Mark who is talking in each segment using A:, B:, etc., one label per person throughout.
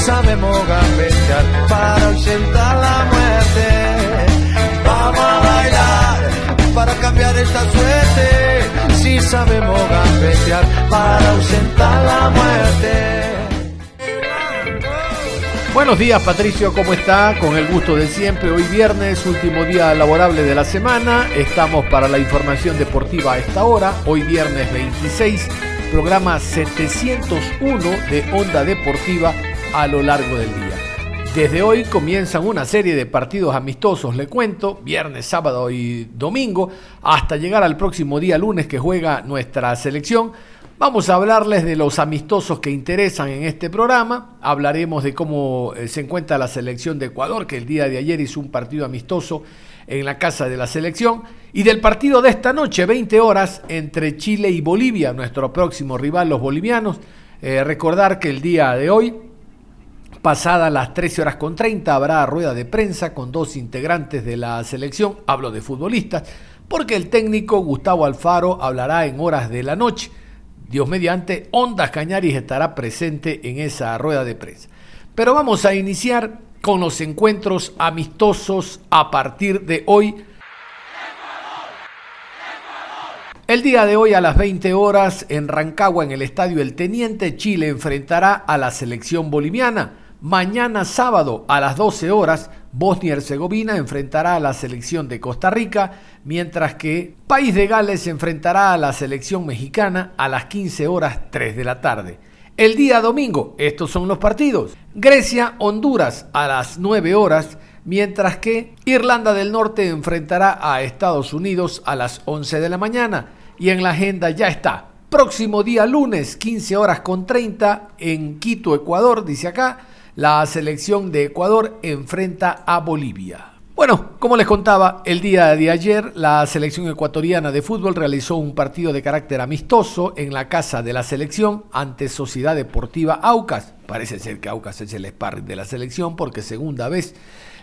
A: Sabemos gambetear para ausentar la muerte. Vamos a bailar para cambiar esta suerte. Si sabemos gambetear para ausentar la muerte.
B: Buenos días Patricio, ¿cómo está? Con el gusto de siempre, hoy viernes, último día laborable de la semana, estamos para la información deportiva a esta hora, hoy viernes 26, programa 701 de Onda Deportiva a lo largo del día. Desde hoy comienzan una serie de partidos amistosos, le cuento, viernes, sábado y domingo, hasta llegar al próximo día lunes que juega nuestra selección. Vamos a hablarles de los amistosos que interesan en este programa. Hablaremos de cómo eh, se encuentra la selección de Ecuador, que el día de ayer hizo un partido amistoso en la casa de la selección. Y del partido de esta noche, 20 horas, entre Chile y Bolivia, nuestro próximo rival, los bolivianos. Eh, recordar que el día de hoy Pasada las 13 horas con 30 habrá rueda de prensa con dos integrantes de la selección, hablo de futbolistas, porque el técnico Gustavo Alfaro hablará en horas de la noche. Dios mediante, Ondas Cañaris estará presente en esa rueda de prensa. Pero vamos a iniciar con los encuentros amistosos a partir de hoy. El día de hoy a las 20 horas en Rancagua, en el Estadio El Teniente, Chile enfrentará a la selección boliviana. Mañana sábado a las 12 horas, Bosnia y Herzegovina enfrentará a la selección de Costa Rica, mientras que País de Gales enfrentará a la selección mexicana a las 15 horas 3 de la tarde. El día domingo, estos son los partidos. Grecia, Honduras a las 9 horas, mientras que Irlanda del Norte enfrentará a Estados Unidos a las 11 de la mañana. Y en la agenda ya está. Próximo día lunes, 15 horas con 30 en Quito, Ecuador, dice acá la selección de Ecuador enfrenta a Bolivia. Bueno, como les contaba, el día de ayer la selección ecuatoriana de fútbol realizó un partido de carácter amistoso en la casa de la selección ante Sociedad Deportiva Aucas. Parece ser que Aucas es el sparring de la selección porque segunda vez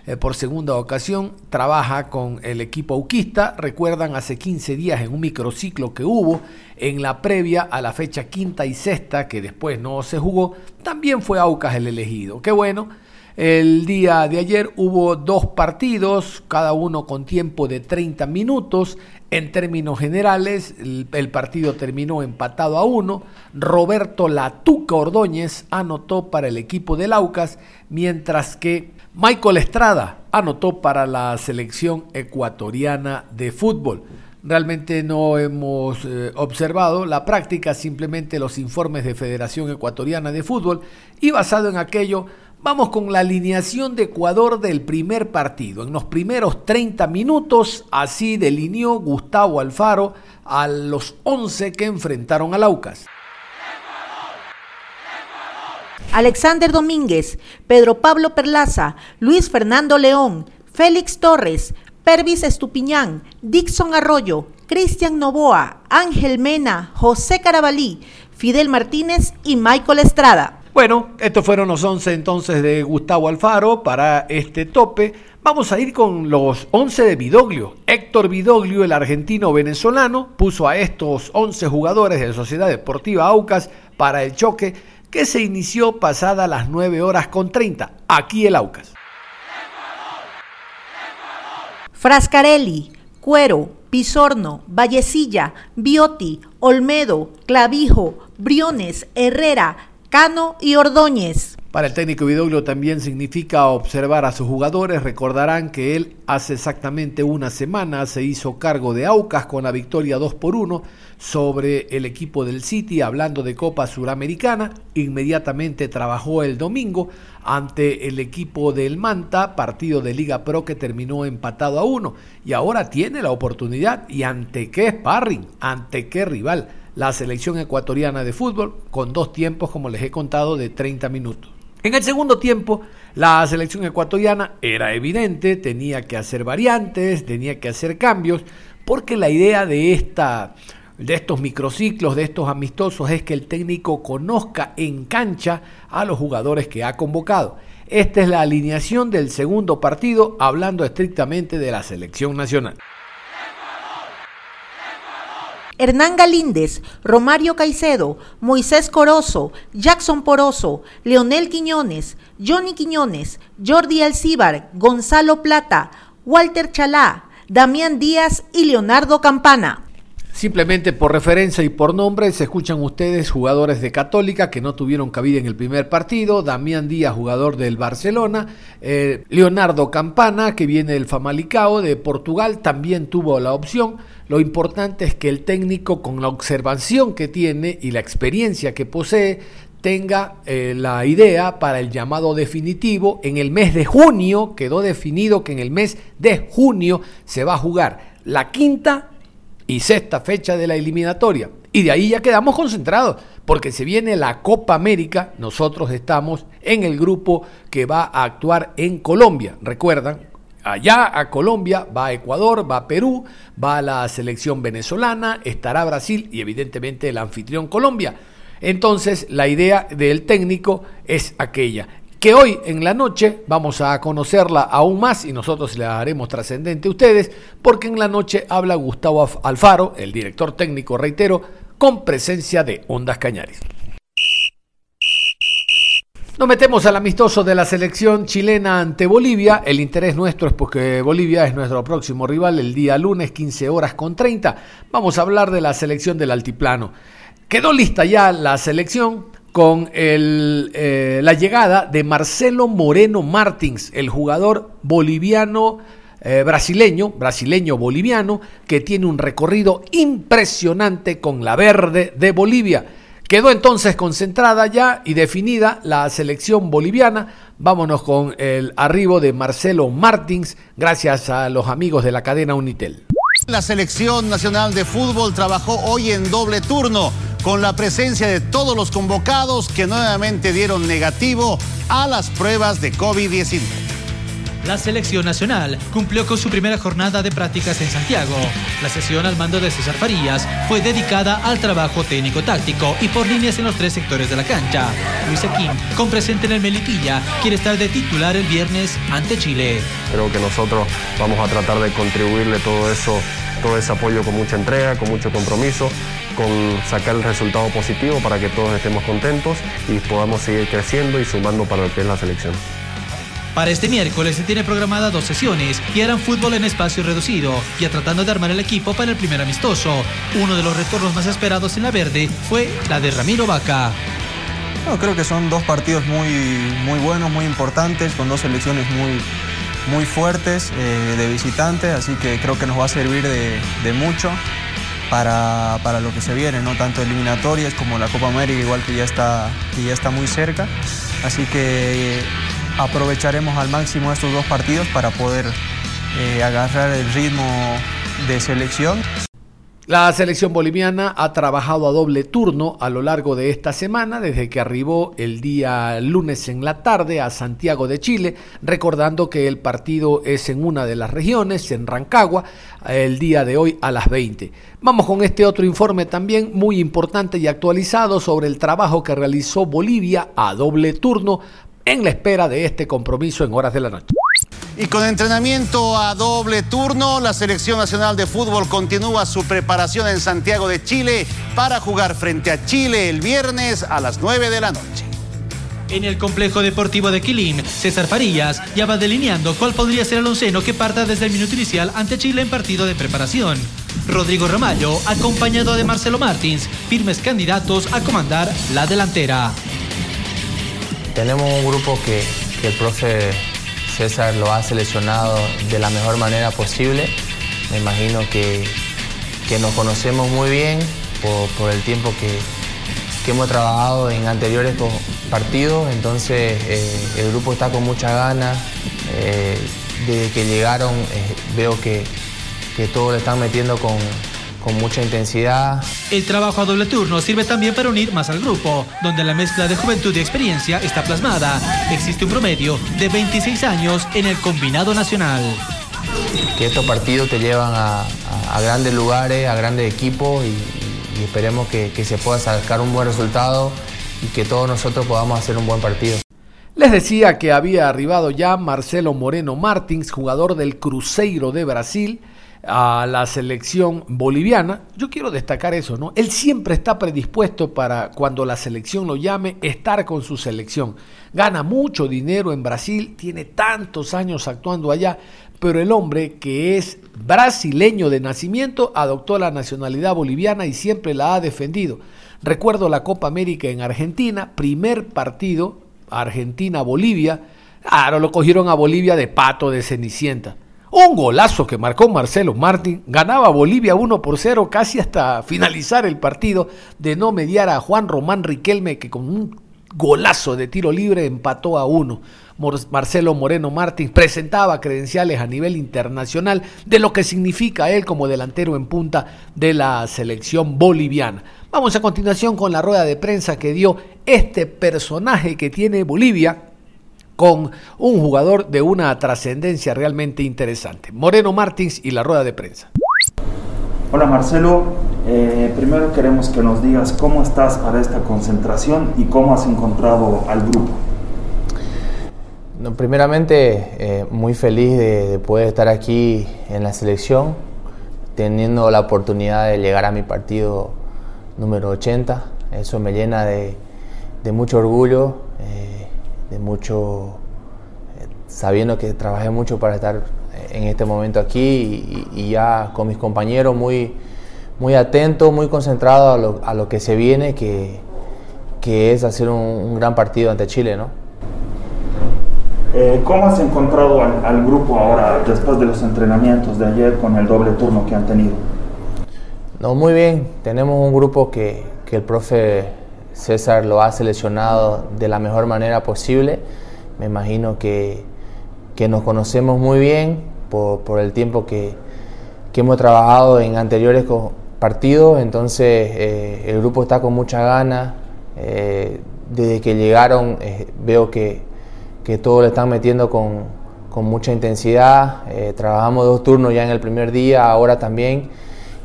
B: eh, por segunda ocasión, trabaja con el equipo auquista. Recuerdan hace 15 días en un microciclo que hubo en la previa a la fecha quinta y sexta, que después no se jugó, también fue Aucas el elegido. Qué bueno. El día de ayer hubo dos partidos, cada uno con tiempo de 30 minutos. En términos generales, el, el, partido terminó empatado a uno. Roberto Latuca Ordóñez anotó para el equipo del Aucas, mientras que Michael Estrada anotó para la selección ecuatoriana de fútbol. Realmente no hemos eh, observado la práctica, simplemente los informes de Federación Ecuatoriana de Fútbol y basado en aquello vamos con la alineación de Ecuador del primer partido. En los primeros 30 minutos así delineó Gustavo Alfaro a los 11 que enfrentaron al Aucas.
C: Alexander Domínguez, Pedro Pablo Perlaza, Luis Fernando León, Félix Torres, Pervis Estupiñán, Dixon Arroyo, Cristian Novoa, Ángel Mena, José Carabalí, Fidel Martínez y Michael Estrada.
B: Bueno, estos fueron los 11 entonces de Gustavo Alfaro para este tope. Vamos a ir con los 11 de Vidoglio. Héctor Vidoglio, el argentino venezolano, puso a estos 11 jugadores de Sociedad Deportiva Aucas para el choque que se inició pasada las 9 horas con 30, aquí el Aucas.
C: Frascarelli, Cuero, Pisorno, Vallecilla, Bioti, Olmedo, Clavijo, Briones, Herrera, Cano y Ordóñez.
B: Para el técnico Vidoglio también significa observar a sus jugadores. Recordarán que él hace exactamente una semana se hizo cargo de Aucas con la victoria 2 por 1 sobre el equipo del City, hablando de Copa Suramericana. Inmediatamente trabajó el domingo ante el equipo del Manta, partido de Liga Pro que terminó empatado a uno. Y ahora tiene la oportunidad. ¿Y ante qué sparring? ¿Ante qué rival? La selección ecuatoriana de fútbol con dos tiempos, como les he contado, de 30 minutos. En el segundo tiempo, la selección ecuatoriana era evidente, tenía que hacer variantes, tenía que hacer cambios, porque la idea de esta de estos microciclos, de estos amistosos, es que el técnico conozca en cancha a los jugadores que ha convocado. Esta es la alineación del segundo partido, hablando estrictamente de la selección nacional.
C: Hernán Galíndez, Romario Caicedo, Moisés Corozo, Jackson Poroso, Leonel Quiñones, Johnny Quiñones, Jordi Alcíbar, Gonzalo Plata, Walter Chalá, Damián Díaz y Leonardo Campana.
B: Simplemente por referencia y por nombre se escuchan ustedes jugadores de Católica que no tuvieron cabida en el primer partido, Damián Díaz, jugador del Barcelona, eh, Leonardo Campana, que viene del Famalicao de Portugal, también tuvo la opción. Lo importante es que el técnico, con la observación que tiene y la experiencia que posee, tenga eh, la idea para el llamado definitivo. En el mes de junio quedó definido que en el mes de junio se va a jugar la quinta y sexta fecha de la eliminatoria. Y de ahí ya quedamos concentrados, porque se viene la Copa América, nosotros estamos en el grupo que va a actuar en Colombia. Recuerdan, allá a Colombia va Ecuador, va a Perú, va a la selección venezolana, estará Brasil y evidentemente el anfitrión Colombia. Entonces la idea del técnico es aquella, hoy en la noche vamos a conocerla aún más y nosotros la haremos trascendente a ustedes, porque en la noche habla Gustavo Alfaro, el director técnico, reitero, con presencia de Ondas Cañares. Nos metemos al amistoso de la selección chilena ante Bolivia. El interés nuestro es porque Bolivia es nuestro próximo rival el día lunes, 15 horas con 30. Vamos a hablar de la selección del altiplano. Quedó lista ya la selección con eh, la llegada de Marcelo Moreno Martins, el jugador boliviano eh, brasileño, brasileño boliviano, que tiene un recorrido impresionante con la verde de Bolivia. Quedó entonces concentrada ya y definida la selección boliviana. Vámonos con el arribo de Marcelo Martins, gracias a los amigos de la cadena Unitel.
D: La selección nacional de fútbol trabajó hoy en doble turno con la presencia de todos los convocados que nuevamente dieron negativo a las pruebas de COVID-19.
E: La selección nacional cumplió con su primera jornada de prácticas en Santiago. La sesión al mando de César Farías fue dedicada al trabajo técnico-táctico y por líneas en los tres sectores de la cancha. Luis Aquín, con presente en el Melipilla, quiere estar de titular el viernes ante Chile.
F: Creo que nosotros vamos a tratar de contribuirle todo eso, todo ese apoyo con mucha entrega, con mucho compromiso con sacar el resultado positivo para que todos estemos contentos y podamos seguir creciendo y sumando para lo que es la selección.
E: Para este miércoles se tiene programada dos sesiones y harán fútbol en espacio reducido, ya tratando de armar el equipo para el primer amistoso. Uno de los retornos más esperados en la verde fue la de Ramiro Vaca.
G: No, creo que son dos partidos muy, muy buenos, muy importantes, con dos selecciones muy, muy fuertes eh, de visitantes, así que creo que nos va a servir de, mucho para, para, lo que se viene, ¿no? tanto eliminatorias como la Copa América, igual que ya está, que ya está muy cerca. Así que aprovecharemos al máximo estos dos partidos para poder eh, agarrar el ritmo de selección.
B: La selección boliviana ha trabajado a doble turno a lo largo de esta semana, desde que arribó el día lunes en la tarde a Santiago de Chile, recordando que el partido es en una de las regiones, en Rancagua, el día de hoy a las 20. Vamos con este otro informe también muy importante y actualizado sobre el trabajo que realizó Bolivia a doble turno en la espera de este compromiso en horas de la noche.
D: Y con entrenamiento a doble turno, la Selección Nacional de Fútbol continúa su preparación en Santiago de Chile para jugar frente a Chile el viernes a las 9 de la noche.
E: En el complejo deportivo de Quilín, César Farías ya va delineando cuál podría ser el onceno que parta desde el minuto inicial ante Chile en partido de preparación. Rodrigo Ramallo, acompañado de Marcelo Martins, firmes candidatos a comandar la delantera.
H: tenemos un grupo que, el profe César lo ha seleccionado de la mejor manera posible. Me imagino que, nos conocemos muy bien por, el tiempo que, hemos trabajado en anteriores partidos, entonces eh, el grupo está con mucha ganas. Eh, desde que llegaron eh, veo que, que todos le están metiendo con, con mucha intensidad.
E: El trabajo a doble turno sirve también para unir más al grupo, donde la mezcla de juventud y experiencia está plasmada. Existe un promedio de 26 años en el combinado nacional.
H: Que estos partidos te llevan a, grandes lugares, a grandes equipos y, esperemos que, que se pueda sacar un buen resultado y que todos nosotros podamos hacer un buen partido.
B: Les decía que había arribado ya Marcelo Moreno Martins, jugador del Cruzeiro de Brasil, a la selección boliviana. Yo quiero destacar eso, ¿no? Él siempre está predispuesto para cuando la selección lo llame estar con su selección. Gana mucho dinero en Brasil, tiene tantos años actuando allá, pero el hombre que es brasileño de nacimiento adoptó la nacionalidad boliviana y siempre la ha defendido. Recuerdo la Copa América en Argentina, primer partido Argentina-Bolivia. Ahora lo cogieron a Bolivia de pato de Cenicienta. Un golazo que marcó Marcelo Martín. Ganaba Bolivia 1 por 0 casi hasta finalizar el partido de no mediar a Juan Román Riquelme que con un golazo de tiro libre empató a uno. Marcelo Moreno Martín presentaba credenciales a nivel internacional de lo que significa él como delantero en punta de la selección boliviana. Vamos a continuación con la rueda de prensa que dio este personaje que tiene Bolivia con un jugador de una trascendencia realmente interesante. Moreno Martins y la rueda de prensa.
I: Hola Marcelo, eh, primero queremos que nos digas cómo estás para esta concentración y cómo has encontrado al grupo.
H: No, primeramente, eh, muy feliz de, poder estar aquí en la selección, teniendo la oportunidad de llegar a mi partido número 80. Eso me llena de, mucho orgullo, eh, de mucho, sabiendo que trabajé mucho para estar en este momento aquí y, ya con mis compañeros muy, muy atento, muy concentrado a lo, a lo que se viene, que, que es hacer un, gran partido ante Chile, ¿no?
I: Eh, ¿Cómo has encontrado al, grupo ahora después de los entrenamientos de ayer con el doble turno que han tenido?
H: No, muy bien. Tenemos un grupo que, que el profe César lo ha seleccionado de la mejor manera posible. Me imagino que, que nos conocemos muy bien por, por el tiempo que, que, hemos trabajado en anteriores partidos, entonces eh, el grupo está con mucha ganas. Eh, desde que llegaron eh, veo que, que todos le están metiendo con, con mucha intensidad. trabajamos dos turnos ya en el primer día, ahora también.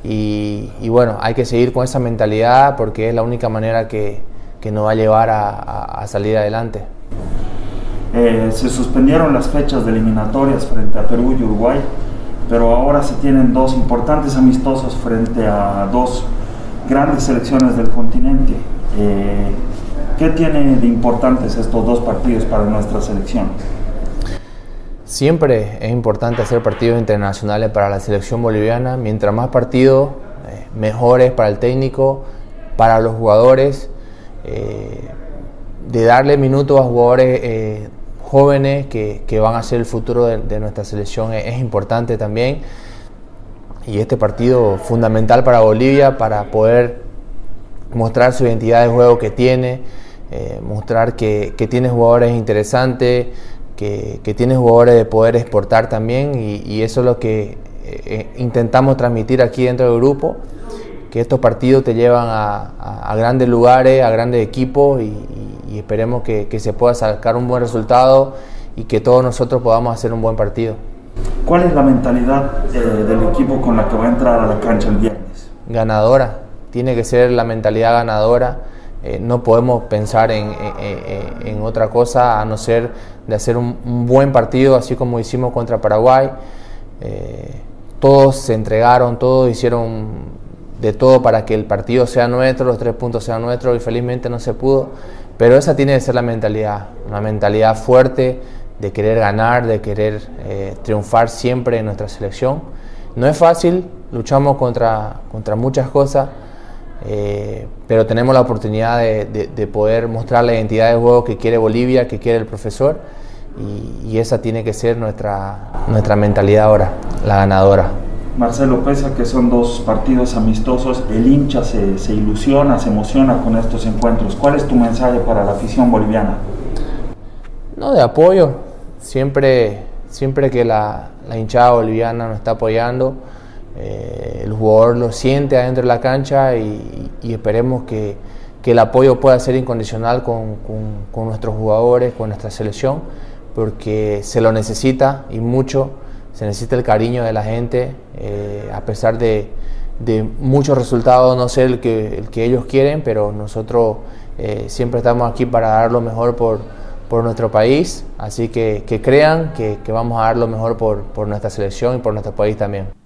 H: Y, y, bueno, hay que seguir con esa mentalidad porque es la única manera que, que nos va a llevar a, a salir adelante.
I: Eh, se suspendieron las fechas de eliminatorias frente a Perú y Uruguay, pero ahora se tienen dos importantes amistosos frente a dos grandes selecciones del continente. Eh, ¿Qué tienen de importantes estos dos partidos para nuestra selección?
H: Siempre es importante hacer partidos internacionales para la selección boliviana. Mientras más partidos, eh, mejores para el técnico, para los jugadores. de darle minutos a jugadores jóvenes que, que, van a ser el futuro de, nuestra selección es, importante también. Y este partido fundamental para Bolivia para poder mostrar su identidad de juego que tiene, eh, mostrar que, que, tiene jugadores interesantes, que, que, tiene jugadores de poder exportar también y, eso es lo que eh, eh, intentamos transmitir aquí dentro del grupo, que estos partidos te llevan a, a, grandes lugares, a grandes equipos y, y esperemos que, que, se pueda sacar un buen resultado y que todos nosotros podamos hacer un buen partido.
I: ¿Cuál es la mentalidad eh, del equipo con la que va a entrar a la cancha el viernes?
H: Ganadora, tiene que ser la mentalidad ganadora. Eh, no podemos pensar en, en, en, otra cosa a no ser de hacer un, buen partido, así como hicimos contra Paraguay. Eh, todos se entregaron, todos hicieron de todo para que el partido sea nuestro, los tres puntos sean nuestros y felizmente no se pudo. Pero esa tiene que ser la mentalidad, una mentalidad fuerte de querer ganar, de querer eh, triunfar siempre en nuestra selección. No es fácil, luchamos contra, contra muchas cosas, eh, pero tenemos la oportunidad de, poder mostrar la identidad de juego que quiere Bolivia, que quiere el profesor, y, esa tiene que ser nuestra, nuestra mentalidad ahora, la ganadora.
I: Marcelo, pese a que son dos partidos amistosos, el hincha se, se, ilusiona, se emociona con estos encuentros. ¿Cuál es tu mensaje para la afición boliviana?
H: No, de apoyo. Siempre, siempre que la, la hinchada boliviana nos está apoyando, eh, el jugador lo siente adentro de la cancha y, esperemos que, el apoyo pueda ser incondicional con, nuestros jugadores, con nuestra selección, porque se lo necesita y mucho, se necesita el cariño de la gente, eh, a pesar de, muchos resultados no ser el que, el que ellos quieren, pero nosotros eh, siempre estamos aquí para dar lo mejor por, nuestro país, así que, crean que, vamos a dar lo mejor por nuestra selección y por nuestro país también.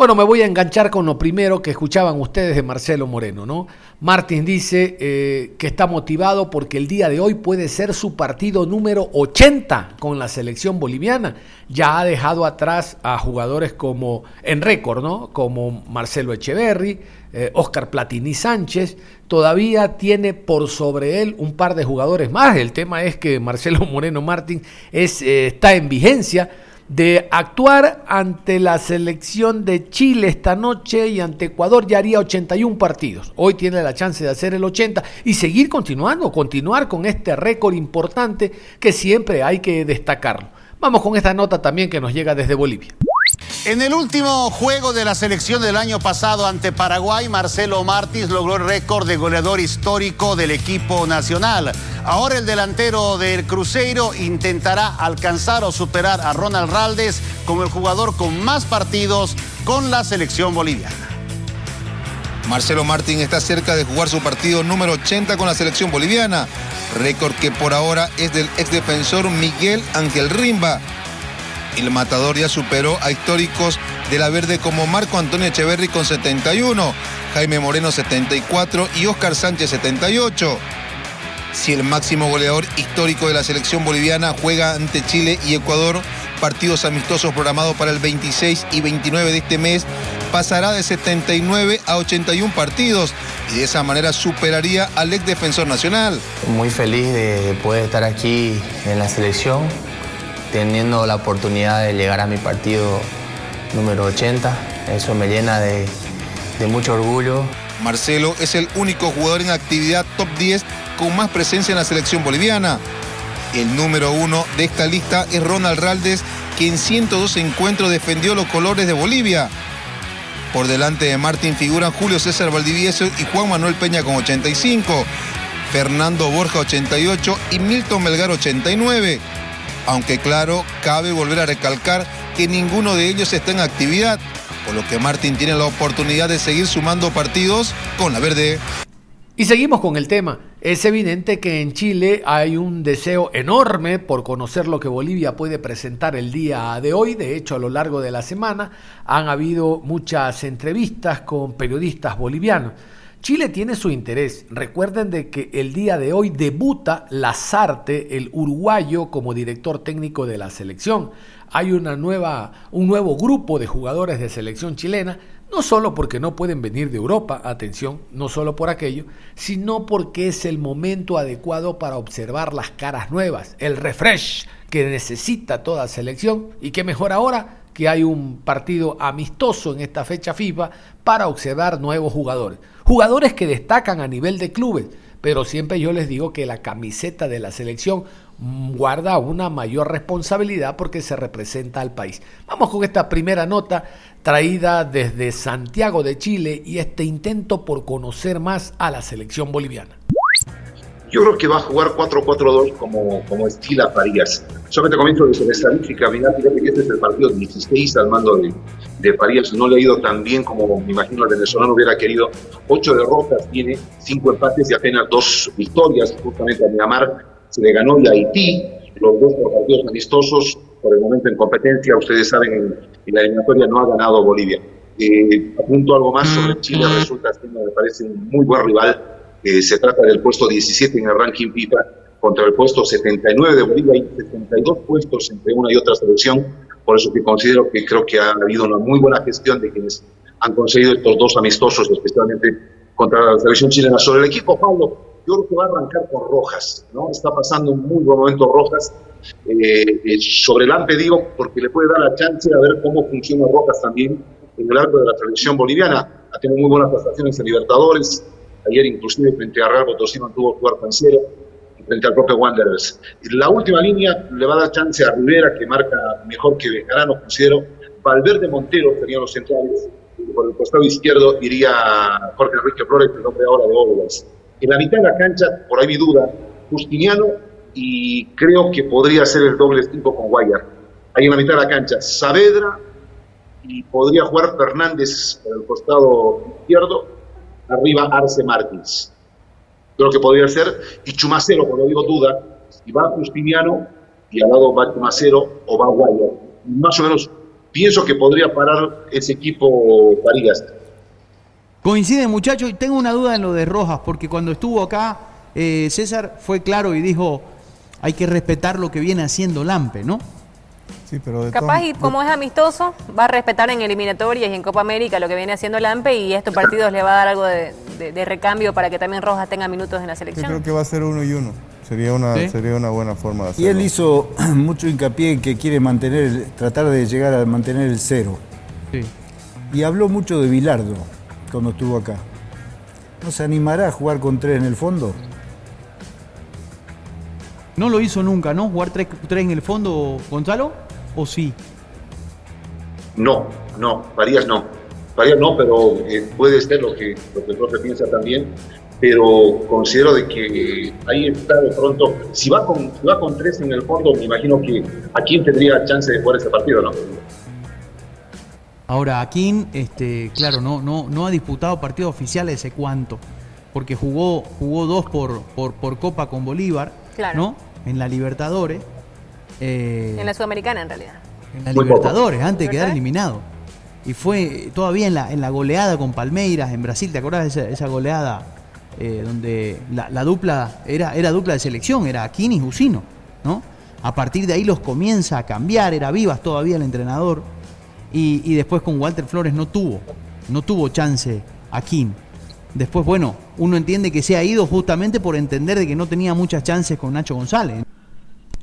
B: Bueno, me voy a enganchar con lo primero que escuchaban ustedes de Marcelo Moreno, ¿no? Martín dice eh, que está motivado porque el día de hoy puede ser su partido número 80 con la selección boliviana. Ya ha dejado atrás a jugadores como, en récord, ¿no? Como Marcelo Echeverry, eh, Oscar Platini Sánchez. Todavía tiene por sobre él un par de jugadores más. El tema es que Marcelo Moreno Martín eh, está en vigencia de actuar ante la selección de Chile esta noche y ante Ecuador ya haría 81 partidos. Hoy tiene la chance de hacer el 80 y seguir continuando, continuar con este récord importante que siempre hay que destacarlo. Vamos con esta nota también que nos llega desde Bolivia.
D: En el último juego de la selección del año pasado ante Paraguay, Marcelo Martins logró el récord de goleador histórico del equipo nacional. Ahora el delantero del Cruzeiro intentará alcanzar o superar a Ronald Raldes como el jugador con más partidos con la selección boliviana.
J: Marcelo Martín está cerca de jugar su partido número 80 con la selección boliviana, récord que por ahora es del exdefensor Miguel Ángel Rimba, el matador ya superó a históricos de la verde como Marco Antonio Echeverri con 71, Jaime Moreno 74 y Oscar Sánchez 78. Si el máximo goleador histórico de la selección boliviana juega ante Chile y Ecuador, partidos amistosos programados para el 26 y 29 de este mes, pasará de 79 a 81 partidos y de esa manera superaría al ex defensor nacional.
H: Muy feliz de poder estar aquí en la selección teniendo la oportunidad de llegar a mi partido número 80. Eso me llena de, mucho orgullo.
J: Marcelo es el único jugador en actividad top 10 con más presencia en la selección boliviana. El número uno de esta lista es Ronald Raldes, que en 102 encuentros defendió los colores de Bolivia. Por delante de Martín figuran Julio César Valdivieso y Juan Manuel Peña con 85, Fernando Borja 88 y Milton Melgar 89 aunque claro, cabe volver a recalcar que ninguno de ellos está en actividad, por lo que Martín tiene la oportunidad de seguir sumando partidos con la verde.
B: Y seguimos con el tema. Es evidente que en Chile hay un deseo enorme por conocer lo que Bolivia puede presentar el día de hoy. De hecho, a lo largo de la semana han habido muchas entrevistas con periodistas bolivianos. Chile tiene su interés. Recuerden de que el día de hoy debuta Lazarte, el uruguayo, como director técnico de la selección. Hay una nueva, un nuevo grupo de jugadores de selección chilena, no solo porque no pueden venir de Europa, atención, no solo por aquello, sino porque es el momento adecuado para observar las caras nuevas, el refresh que necesita toda selección y que mejor ahora que hay un partido amistoso en esta fecha FIFA para observar nuevos jugadores. Jugadores que destacan a nivel de clubes, pero siempre yo les digo que la camiseta de la selección guarda una mayor responsabilidad porque se representa al país. Vamos con esta primera nota traída desde Santiago de Chile y este intento por conocer más a la selección boliviana.
K: Yo creo que va a jugar 4-4-2 como, como estila Farías. Solamente comento desde la estadística, mira, fíjate que este es el partido 16 al mando de, de Farías. No le ha ido tan bien como me imagino el venezolano hubiera querido. Ocho derrotas tiene, cinco empates y apenas dos victorias. Justamente a Myanmar se le ganó y a Haití, los dos por partidos amistosos, por el momento en competencia. Ustedes saben, en, la eliminatoria no ha ganado Bolivia. Eh, apunto algo más sobre Chile, resulta que me parece un muy buen rival eh, se trata del puesto 17 en el ranking FIFA contra el puesto 79 de Bolivia y 72 puestos entre una y otra selección. Por eso que considero que creo que ha habido una muy buena gestión de quienes han conseguido estos dos amistosos, especialmente contra la selección chilena. Sobre el equipo, Pablo, yo creo que va a arrancar con Rojas, ¿no? Está pasando un muy buen momento Rojas. Eh, eh, sobre el AMPE digo, porque le puede dar la chance de ver cómo funciona Rojas también en el arco de la selección boliviana. Ha tenido muy buenas prestaciones en Libertadores. Ayer inclusive frente a Real Potosí tuvo que jugar tercero frente al propio Wanderers. La última línea le va a dar chance a Rivera, que marca mejor que Bejarano, considero. Valverde Montero serían los centrales. por el costado izquierdo iría Jorge Enrique Flores, el nombre ahora de Óvulas. En la mitad de la cancha, por ahí mi duda, Justiniano y creo que podría ser el doble 5 con Guayar. Ahí en la mitad de la cancha, Saavedra y podría jugar Fernández por el costado izquierdo, arriba Arce Martins creo que podría ser, y Chumacero, cuando digo duda, si va Justiniano y al lado va Chumacero o va Guayar. Más o menos pienso que podría parar ese equipo Farías.
L: Coincide muchachos, y tengo una duda en lo de Rojas, porque cuando estuvo acá, eh, César fue claro y dijo, hay que respetar lo que viene haciendo Lampe, ¿no?
M: Capaz, y como es amistoso, va a respetar en eliminatorias y en Copa América lo que viene haciendo el AMPE y estos partidos le va a dar algo de, recambio para que también Rojas tenga minutos en la selección.
N: Yo creo que va a ser uno y uno. Sería una, sería una buena forma de hacerlo.
O: Y él hizo mucho hincapié en que quiere mantener, tratar de llegar a mantener el cero. Sí. Y habló mucho de Bilardo cuando estuvo acá. ¿No se animará a jugar con tres en el fondo?
L: No lo hizo nunca, ¿no? Jugar tres, tres en el fondo, Gonzalo o sí?
K: No, no, Farías no. Farías no, pero eh, puede ser lo que, lo que el profe piensa también. Pero considero de que ahí está de pronto. Si va con, va con tres en el fondo, me imagino que a quién tendría chance de jugar ese partido, ¿no?
L: Ahora, Akin, este, claro, no, no, no ha disputado partidos oficiales ese cuánto, porque jugó, jugó dos por, por, por Copa con Bolívar, ¿no? En la Libertadores,
M: eh, en la Sudamericana, en realidad.
L: En la Libertadores, antes de quedar eliminado. Y fue todavía en la, en la goleada con Palmeiras en Brasil, ¿te acuerdas de esa, goleada eh, donde la, dupla era, era dupla de selección, era Aquini y Jusino, ¿no? A partir de ahí los comienza a cambiar, era Vivas todavía el entrenador, y, después con Walter Flores no tuvo, no tuvo chance Aquín. Después, bueno, uno entiende que se ha ido justamente por entender de que no tenía muchas chances con Nacho González.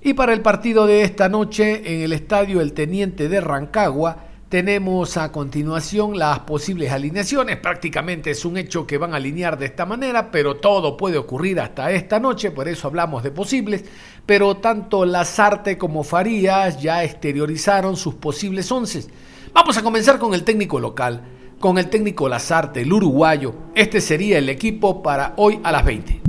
B: Y para el partido de esta noche en el estadio El Teniente de Rancagua, tenemos a continuación las posibles alineaciones. Prácticamente es un hecho que van a alinear de esta manera, pero todo puede ocurrir hasta esta noche, por eso hablamos de posibles. Pero tanto Lazarte como Farías ya exteriorizaron sus posibles once. Vamos a comenzar con el técnico local, con el técnico Lazarte, el uruguayo. Este sería el equipo para hoy a las 20.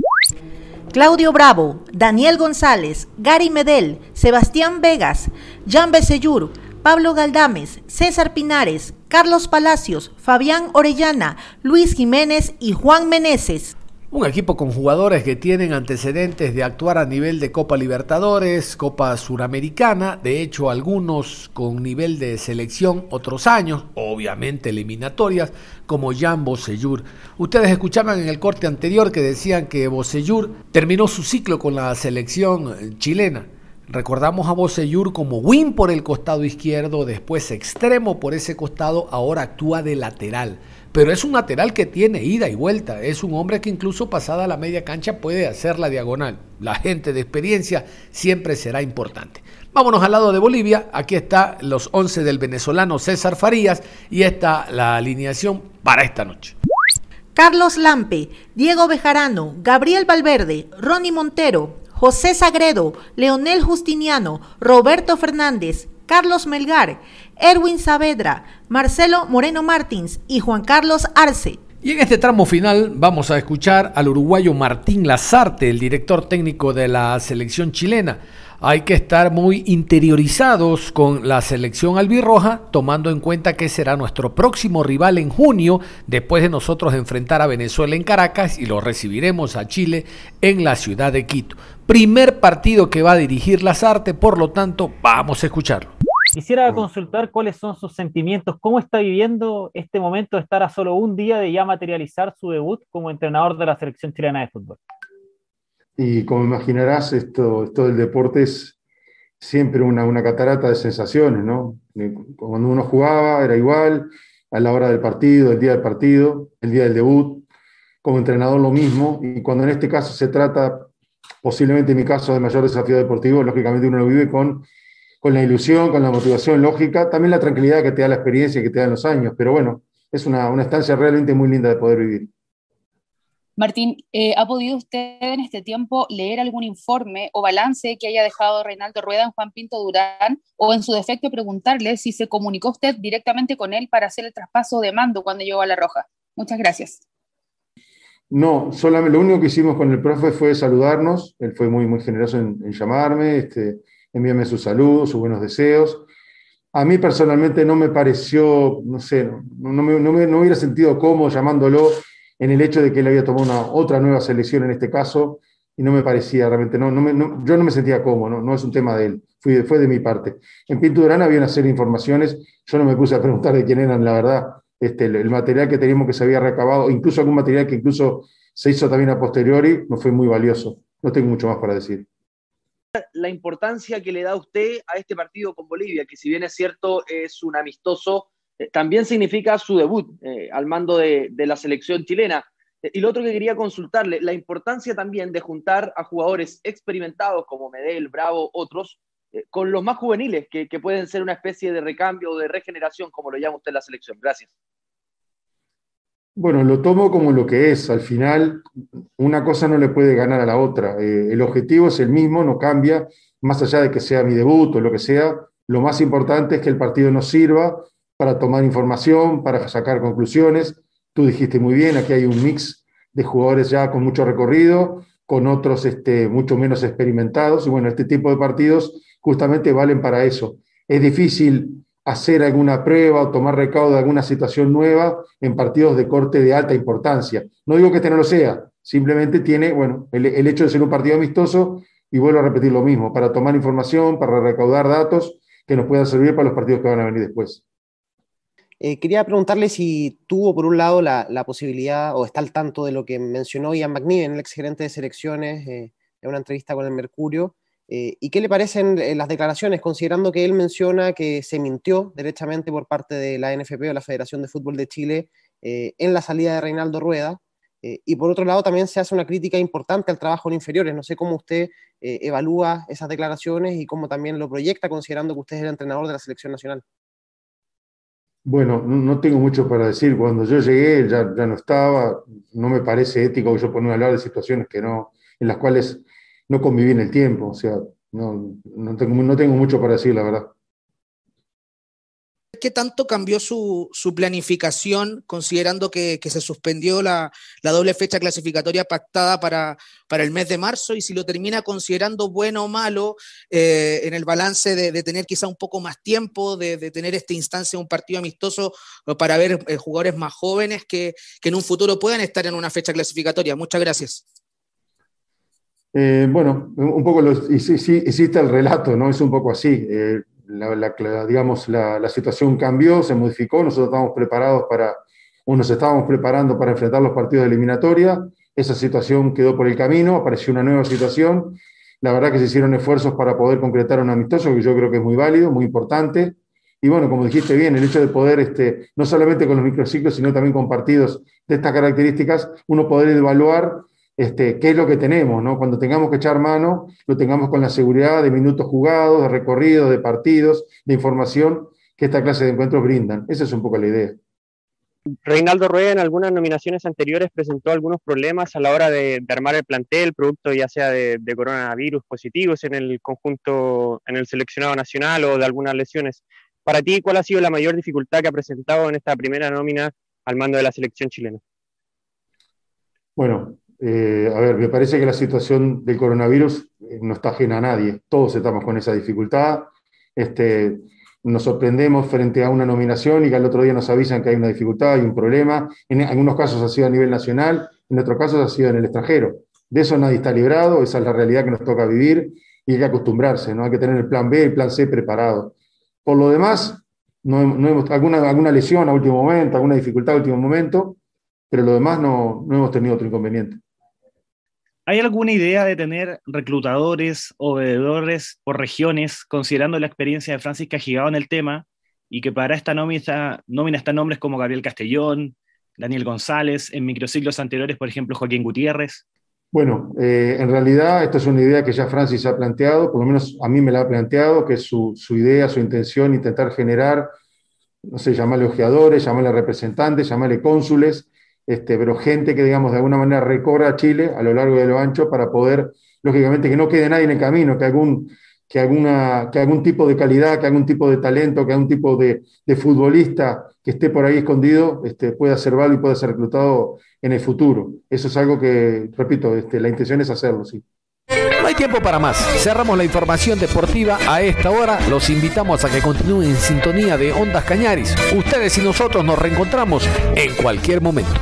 C: Claudio Bravo, Daniel González, Gary Medel, Sebastián Vegas, Jan Beseyur, Pablo Galdames, César Pinares, Carlos Palacios, Fabián Orellana, Luis Jiménez y Juan Meneses.
B: Un equipo con jugadores que tienen antecedentes de actuar a nivel de Copa Libertadores, Copa Suramericana, de hecho algunos con nivel de selección otros años, obviamente eliminatorias, como Jan Bosellur. Ustedes escuchaban en el corte anterior que decían que Bosellur terminó su ciclo con la selección chilena. Recordamos a Bosellur como win por el costado izquierdo, después extremo por ese costado, ahora actúa de lateral pero es un lateral que tiene ida y vuelta, es un hombre que incluso pasada la media cancha puede hacer la diagonal. La gente de experiencia siempre será importante. Vámonos al lado de Bolivia, aquí está los 11 del venezolano César Farías y está la alineación para esta noche.
C: Carlos Lampe, Diego Bejarano, Gabriel Valverde, Ronnie Montero, José Sagredo, Leonel Justiniano, Roberto Fernández, Carlos Melgar, Erwin Saavedra, Marcelo Moreno Martins y Juan Carlos Arce.
B: Y en este tramo final vamos a escuchar al uruguayo Martín Lazarte, el director técnico de la selección chilena. Hay que estar muy interiorizados con la selección albirroja, tomando en cuenta que será nuestro próximo rival en junio, después de nosotros enfrentar a Venezuela en Caracas y lo recibiremos a Chile en la ciudad de Quito. Primer partido que va a dirigir Lazarte, por lo tanto, vamos a escucharlo.
P: Quisiera consultar cuáles son sus sentimientos, cómo está viviendo este momento de estar a solo un día de ya materializar su debut como entrenador de la selección chilena de fútbol.
N: Y como imaginarás, esto, esto del deporte es siempre una, una catarata de sensaciones, ¿no? Cuando uno jugaba era igual, a la hora del partido, el día del partido, el día del debut, como entrenador lo mismo, y cuando en este caso se trata, posiblemente en mi caso, de mayor desafío deportivo, lógicamente uno lo vive con, con la ilusión, con la motivación lógica, también la tranquilidad que te da la experiencia y que te dan los años, pero bueno, es una, una estancia realmente muy linda de poder vivir.
Q: Martín, eh, ¿ha podido usted en este tiempo leer algún informe o balance que haya dejado Reinaldo Rueda en Juan Pinto Durán o en su defecto preguntarle si se comunicó usted directamente con él para hacer el traspaso de mando cuando llegó a La Roja? Muchas gracias.
N: No, solamente lo único que hicimos con el profe fue saludarnos. Él fue muy, muy generoso en, llamarme, este, envíame sus saludos, sus buenos deseos. A mí personalmente no me pareció, no sé, no, me, no, hubiera sentido cómodo llamándolo en el hecho de que él había tomado otra nueva selección en este caso, y no me parecía realmente, no, me, yo no me sentía cómodo, no, es un tema de él, fue, fue de mi parte. En Pinto Durán había una serie de informaciones, yo no me puse a preguntar de quién eran, la verdad, este, el, material que teníamos que se había recabado, incluso algún material que incluso se hizo también a posteriori, no fue muy valioso. No tengo mucho más para decir.
R: La importancia que le da usted a este partido con Bolivia, que si bien es cierto es un amistoso eh, también significa su debut eh, al mando de, la selección chilena. Eh, y lo otro que quería consultarle, la importancia también de juntar a jugadores experimentados como Medel, Bravo, otros, con los más juveniles, que, pueden ser una especie de recambio o de regeneración, como lo llama usted la selección. Gracias.
N: Bueno, lo tomo como lo que es. Al final, una cosa no le puede ganar a la otra. el objetivo es el mismo, no cambia, más allá de que sea mi debut o lo que sea. Lo más importante es que el partido nos sirva para tomar información, para sacar conclusiones. Tú dijiste muy bien, aquí hay un mix de jugadores ya con mucho recorrido, con otros este, mucho menos experimentados. Y bueno, este tipo de partidos justamente valen para eso. Es difícil hacer alguna prueba o tomar recaudo de alguna situación nueva en partidos de corte de alta importancia. No digo que este no lo sea, simplemente tiene, bueno, el, hecho de ser un partido amistoso, y vuelvo a repetir lo mismo, para tomar información, para recaudar datos que nos puedan servir para los partidos que van a venir después.
S: Eh, quería preguntarle si tuvo, por un lado, la, posibilidad o está al tanto de lo que mencionó Ian McNiven, el exgerente de selecciones, eh, en una entrevista con el Mercurio, eh, y qué le parecen las declaraciones, considerando que él menciona que se mintió derechamente por parte de la NFP o la Federación de Fútbol de Chile en la salida de Reinaldo Rueda. y por otro lado, también se hace una crítica importante al trabajo en inferiores. No sé cómo usted evalúa esas declaraciones y cómo también lo proyecta, considerando que usted es el entrenador de la selección nacional.
N: Bueno, no, tengo mucho para decir. Cuando yo llegué, ya, ya no estaba. No me parece ético yo ponerme a hablar de situaciones que no, en las cuales no conviví en el tiempo. O sea, no, no, tengo, no tengo mucho para decir, la verdad.
T: ¿Qué tanto cambió su, planificación considerando que, se suspendió la, doble fecha clasificatoria pactada para, para, el mes de marzo y si lo termina considerando bueno o malo eh, en el balance de, tener quizá un poco más tiempo, de, tener esta instancia, un partido amistoso para ver eh, jugadores más jóvenes que, en un futuro puedan estar en una fecha clasificatoria? Muchas gracias.
N: Eh, bueno, un poco lo, hiciste el relato, ¿no? Es un poco así la, digamos, la, situación cambió, se modificó, nosotros estábamos preparados para, o nos estábamos preparando para enfrentar los partidos de eliminatoria, esa situación quedó por el camino, apareció una nueva situación, la verdad que se hicieron esfuerzos para poder concretar un amistoso que yo creo que es muy válido, muy importante, y bueno, como dijiste bien, el hecho de poder, este, no solamente con los microciclos, sino también con partidos de estas características, uno poder evaluar este, qué es lo que tenemos, ¿no? Cuando tengamos que echar mano, lo tengamos con la seguridad de minutos jugados, de recorridos, de partidos, de información que esta clase de encuentros brindan. Esa es un poco la idea.
U: Reinaldo Rueda en algunas nominaciones anteriores presentó algunos problemas a la hora de, armar el plantel, producto ya sea de, de, coronavirus positivos en el conjunto, en el seleccionado nacional o de algunas lesiones. Para ti, ¿cuál ha sido la mayor dificultad que ha presentado en esta primera nómina al mando de la selección chilena?
N: Bueno, eh, a ver, me parece que la situación del coronavirus eh, no está ajena a nadie. Todos estamos con esa dificultad. Este, nos sorprendemos frente a una nominación y que al otro día nos avisan que hay una dificultad, hay un problema. En algunos casos ha sido a nivel nacional, en otros casos ha sido en el extranjero. De eso nadie está librado, esa es la realidad que nos toca vivir y hay que acostumbrarse, ¿no? Hay que tener el plan B, el plan C preparado. Por lo demás, no, hemos, alguna, alguna lesión a último momento, alguna dificultad a último momento, pero lo demás no, no hemos tenido otro inconveniente.
P: ¿Hay alguna idea de tener reclutadores o veedores por regiones, considerando la experiencia de Francis Cajigao en el tema, y que para esta nómina, nómina están nombres como Gabriel Castellón,
V: Daniel González, en microciclos anteriores, por ejemplo, Joaquín Gutiérrez?
N: Bueno, eh, en realidad esta es una idea que ya Francis ha planteado, por lo menos a mí me la ha planteado, que es su, su idea, su intención, intentar generar, no sé, llamarle ojeadores, llamarle representantes, llamarle cónsules, este, pero gente que, digamos, de alguna manera recorra Chile a lo largo a lo ancho para poder, lógicamente, que no quede nadie en el camino, que algún, que alguna, que algún tipo de calidad, que algún tipo de talento, que algún tipo de, de futbolista que esté por ahí escondido este, pueda ser válido y pueda ser reclutado en el futuro. Eso es algo que, repito, este, la intención es hacerlo, sí.
B: No hay tiempo para más. Cerramos la información deportiva a esta hora. Los invitamos a que continúen en sintonía de Ondas Cañaris. Ustedes y nosotros nos reencontramos en cualquier momento.